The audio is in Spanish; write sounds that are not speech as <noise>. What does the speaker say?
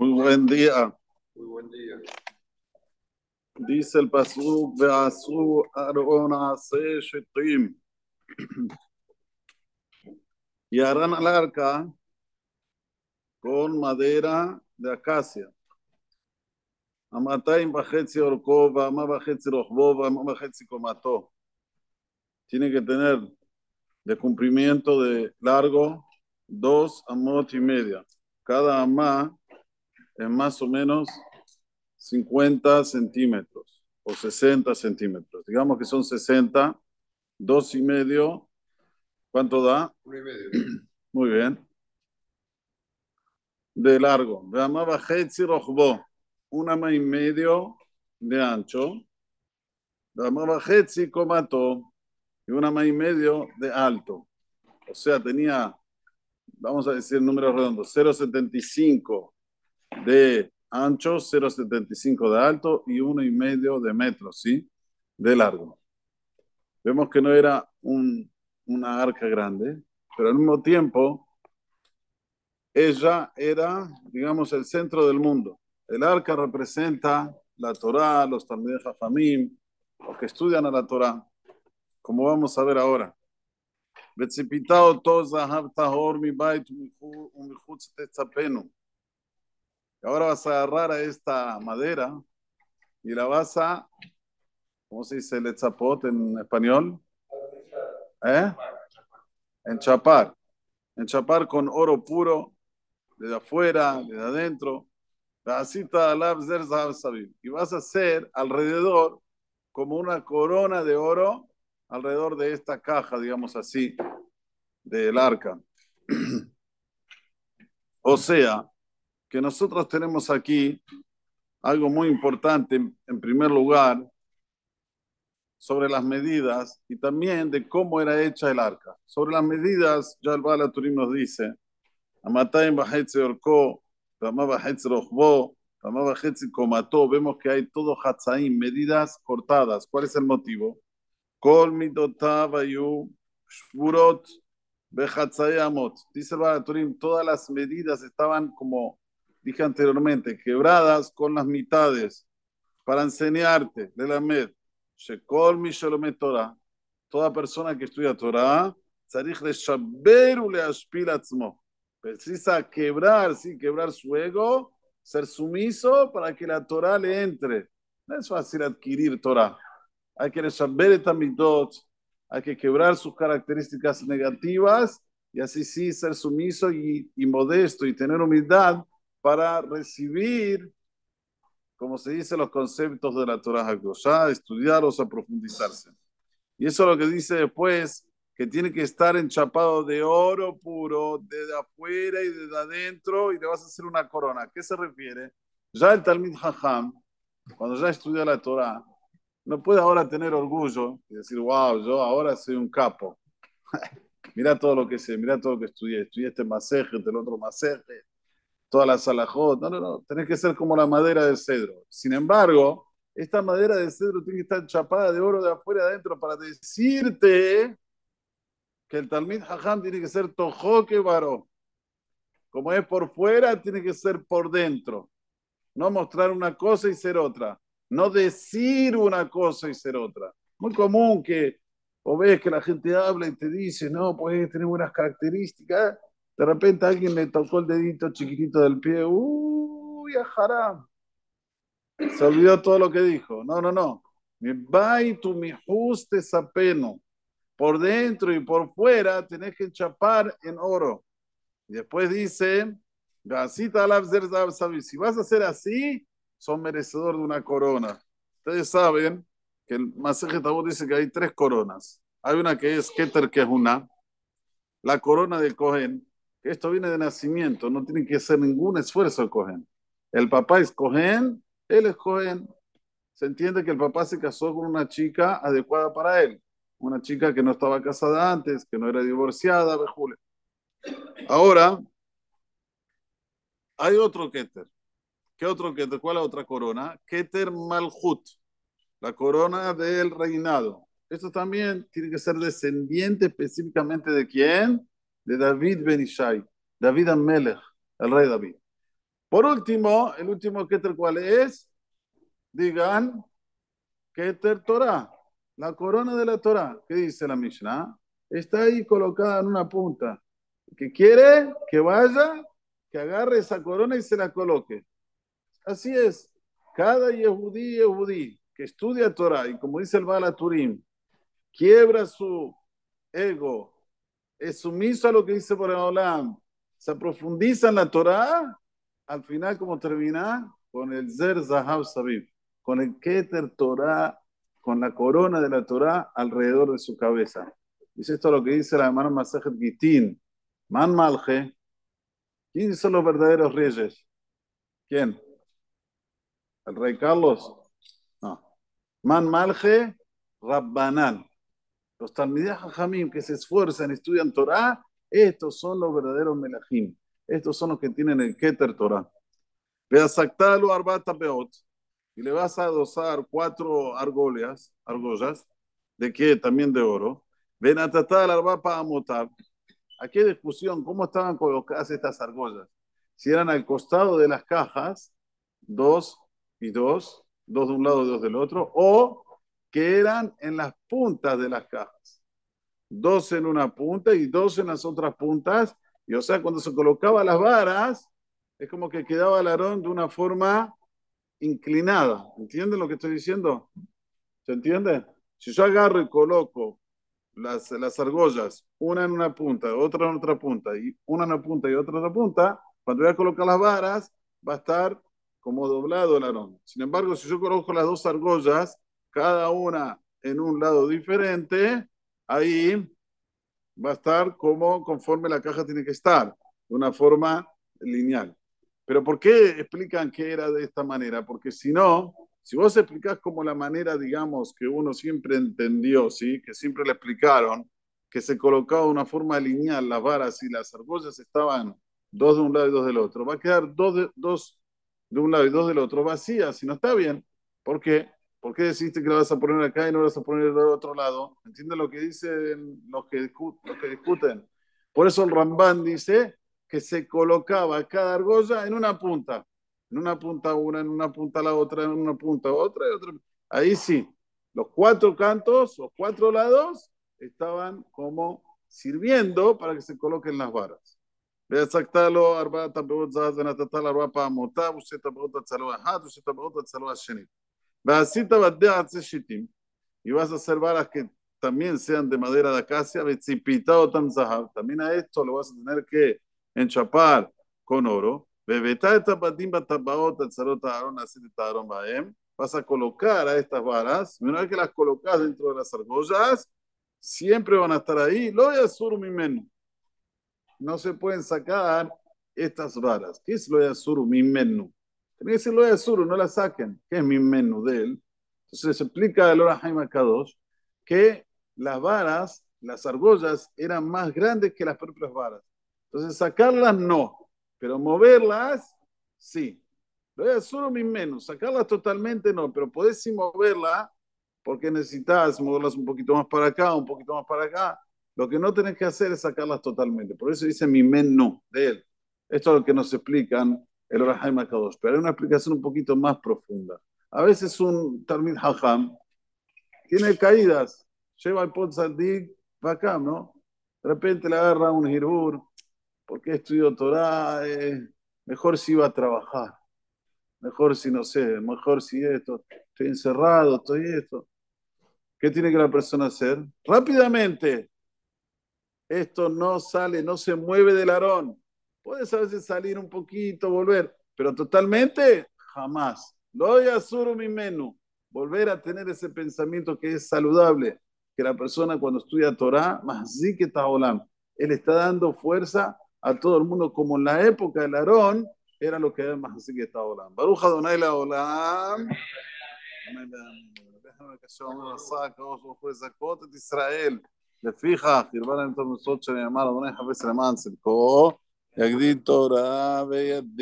Muy buen día. Muy buen día. Dice el Pasuk, Veasu Arona Se Shetim. Y harán al arca con madera de acacia. Amatayim bajetzi orko, vama bajetzi rohbo, vama bajetzi komato. Tiene que tener de cumplimiento de largo dos amot y media. Cada amá es más o menos 50 centímetros o 60 centímetros. Digamos que son 60, dos y medio. ¿Cuánto da? Uno y medio. <clears throat> Muy bien. De largo. Veamos bajetzi rohbo. Una más y medio de ancho. Comato. Y una y medio de alto. O sea, tenía, vamos a decir números redondos, 0,75 de ancho, 0,75 de alto y 1,5 de metro, ¿sí? De largo. Vemos que no era un, una arca grande, pero al mismo tiempo ella era, digamos, el centro del mundo. El arca representa la Torá, los también Jafamim, los que estudian a la Torá, como vamos a ver ahora. Toza mi bait. Ahora vas a agarrar a esta madera y la vas a, ¿cómo se dice el zapot en español? ¿Eh? Enchapar. Enchapar con oro puro, de afuera, de adentro. Y vas a hacer alrededor como una corona de oro alrededor de esta caja, digamos así, del arca. <clears throat> O sea, que nosotros tenemos aquí algo muy importante, en primer lugar, sobre las medidas y también de cómo era hecha el arca. Sobre las medidas, ya el Bala Turim nos dice, Amatayim Bajetze Orko, Ramá Bajetze Rojbo, Ramá Bajetze Komató, vemos que hay todo Hatzaim, medidas cortadas. ¿Cuál es el motivo? Kol Midotav Shburot Behatzayamot. Dice el Bala Turim, todas las medidas estaban como dije anteriormente, quebradas con las mitades para enseñarte de la med. Shekol Mishalomet Torah. Toda persona que estudia Torah, precisa quebrar, sí, quebrar su ego, ser sumiso para que la Torah le entre. No es fácil adquirir Torah. Hay que saber hay que quebrar sus características negativas y así sí ser sumiso y, y modesto y tener humildad para recibir, como se dice, los conceptos de la Torah HaKoshá, estudiarlos, a profundizarse. Y eso es lo que dice después, que tiene que estar enchapado de oro puro, de afuera y de adentro, y le vas a hacer una corona. ¿A qué se refiere? Ya el Talmid Hajam, cuando ya estudia la Torah, no puede ahora tener orgullo y decir, wow, yo ahora soy un capo. <laughs> mira todo lo que sé, mira todo lo que estudié. Estudié este masaje, el otro masaje, todas las alajot. No, no, no. Tenés que ser como la madera de cedro. Sin embargo, esta madera de cedro tiene que estar chapada de oro de afuera adentro para decirte que el Talmid Hajam tiene que ser tojoque varó. Como es por fuera, tiene que ser por dentro. No mostrar una cosa y ser otra. No decir una cosa y ser otra. Muy común que o ves que la gente habla y te dice, no, puedes tener buenas características de repente alguien le tocó el dedito chiquitito del pie. ¡Uy, ajará! Se olvidó todo lo que dijo. No, no, no. Mi tu mi juste sapeno. Por dentro y por fuera tenés que chapar en oro. Y después dice, si vas a hacer así, son merecedor de una corona. Ustedes saben que el Masaje Tabú dice que hay tres coronas. Hay una que es Keter, que es una, la corona del Cohen, esto viene de nacimiento, no tiene que hacer ningún esfuerzo el Cohen. El papá es Cohen, él es Cohen. Se entiende que el papá se casó con una chica adecuada para él, una chica que no estaba casada antes, que no era divorciada, Julio. Ahora, hay otro Keter. ¿Qué otro Keter? ¿Cuál es la otra corona? Keter Malhut, la corona del reinado. Esto también tiene que ser descendiente específicamente de quién? De David Ben Ishai, David Amelech, el rey David. Por último, el último Keter, ¿cuál es? Digan, Keter Torah, la corona de la Torah. ¿Qué dice la Mishnah? Está ahí colocada en una punta. Que quiere que vaya, que agarre esa corona y se la coloque. Así es. Cada Yehudí, Yehudí que estudia Torah y como dice el Bala Turim, quiebra su ego, es sumiso a lo que dice por el Olam, se profundiza en la Torah, al final, como termina? Con el Zer Zahav Sabib, con el Keter Torah, con la corona de la Torah alrededor de su cabeza. Dice esto lo que dice la hermana Masajet Gitin, Man Malje. ¿Quiénes son los verdaderos reyes? ¿Quién? ¿El rey Carlos? No. Man Malje Rabbanan. Los Talmideh Jamim que se esfuerzan, estudian Torah, estos son los verdaderos Melahim. Estos son los que tienen el Keter Torah. Veasactalo arbata beot. Y le vas a adosar cuatro argollas, argollas, de qué? También de oro. Ven a tratar arba para amotar. Aquí discusión, ¿cómo estaban colocadas estas argollas? Si eran al costado de las cajas, dos y dos, dos de un lado y dos del otro, o que eran en las puntas de las cajas. Dos en una punta y dos en las otras puntas. Y o sea, cuando se colocaba las varas, es como que quedaba el arón de una forma inclinada. ¿Entienden lo que estoy diciendo? ¿Se entiende? Si yo agarro y coloco las, las argollas, una en una punta, otra en otra punta, y una en una punta y otra en otra punta, cuando voy a colocar las varas, va a estar como doblado el arón. Sin embargo, si yo coloco las dos argollas, cada una en un lado diferente, ahí va a estar como conforme la caja tiene que estar, de una forma lineal. Pero ¿por qué explican que era de esta manera? Porque si no, si vos explicás como la manera, digamos, que uno siempre entendió, ¿sí? que siempre le explicaron, que se colocaba de una forma lineal las varas y las argollas estaban dos de un lado y dos del otro, va a quedar dos de, dos de un lado y dos del otro vacías, si no está bien. ¿Por qué? ¿Por qué decidiste que la vas a poner acá y no la vas a poner del otro lado? ¿Entienden lo que dicen los que, los que discuten? Por eso el Ramban dice que se colocaba cada argolla en una punta. En una punta una, en una punta la otra, en una punta otra y otra. Ahí sí, los cuatro cantos, los cuatro lados, estaban como sirviendo para que se coloquen las varas. ועסקת Y vas a hacer varas que también sean de madera de acacia, o tamzahab. También a esto lo vas a tener que enchapar con oro. Vas a colocar a estas varas, una vez que las colocas dentro de las argollas, siempre van a estar ahí. Lo yasur mimenu. No se pueden sacar estas varas. ¿Qué es lo yasur mimenu? Menú? Tiene que decir lo yasur, no la saquen. ¿Qué es mi menú de él? Entonces se explica el Ora Jaime Kadosh que las varas, las argollas, eran más grandes que las propias varas. Entonces sacarlas no, pero moverlas sí. Lo voy a solo mi menos, sacarlas totalmente no, pero podés sí moverla porque necesitas moverlas un poquito más para acá, un poquito más para acá. Lo que no tenés que hacer es sacarlas totalmente. Por eso dice mi menú de él. Esto es lo que nos explican el Jaime Kadosh, pero hay una explicación un poquito más profunda. A veces un Talmid Hajam tiene caídas, lleva el Potzadik acá, ¿no? De repente le agarra un Hirur, porque estudió Torah, eh, mejor si iba a trabajar, mejor si no sé, mejor si esto, estoy encerrado, estoy esto. ¿Qué tiene que la persona hacer? Rápidamente, esto no sale, no se mueve del arón. Puedes a veces salir un poquito, volver, pero totalmente, jamás. Lo solo mi menú. Volver a tener ese pensamiento que es saludable, que la persona cuando estudia Torah, más sí que está Olam, él está dando fuerza a todo el mundo, como en la época del Aarón, era lo que más así que está Olam. Baruja Donai la Olam. ישראל, לפיכך, ירבה להם את המצוות שנאמר, אדוני חפש למען צדקו, יגדיל תורה וידין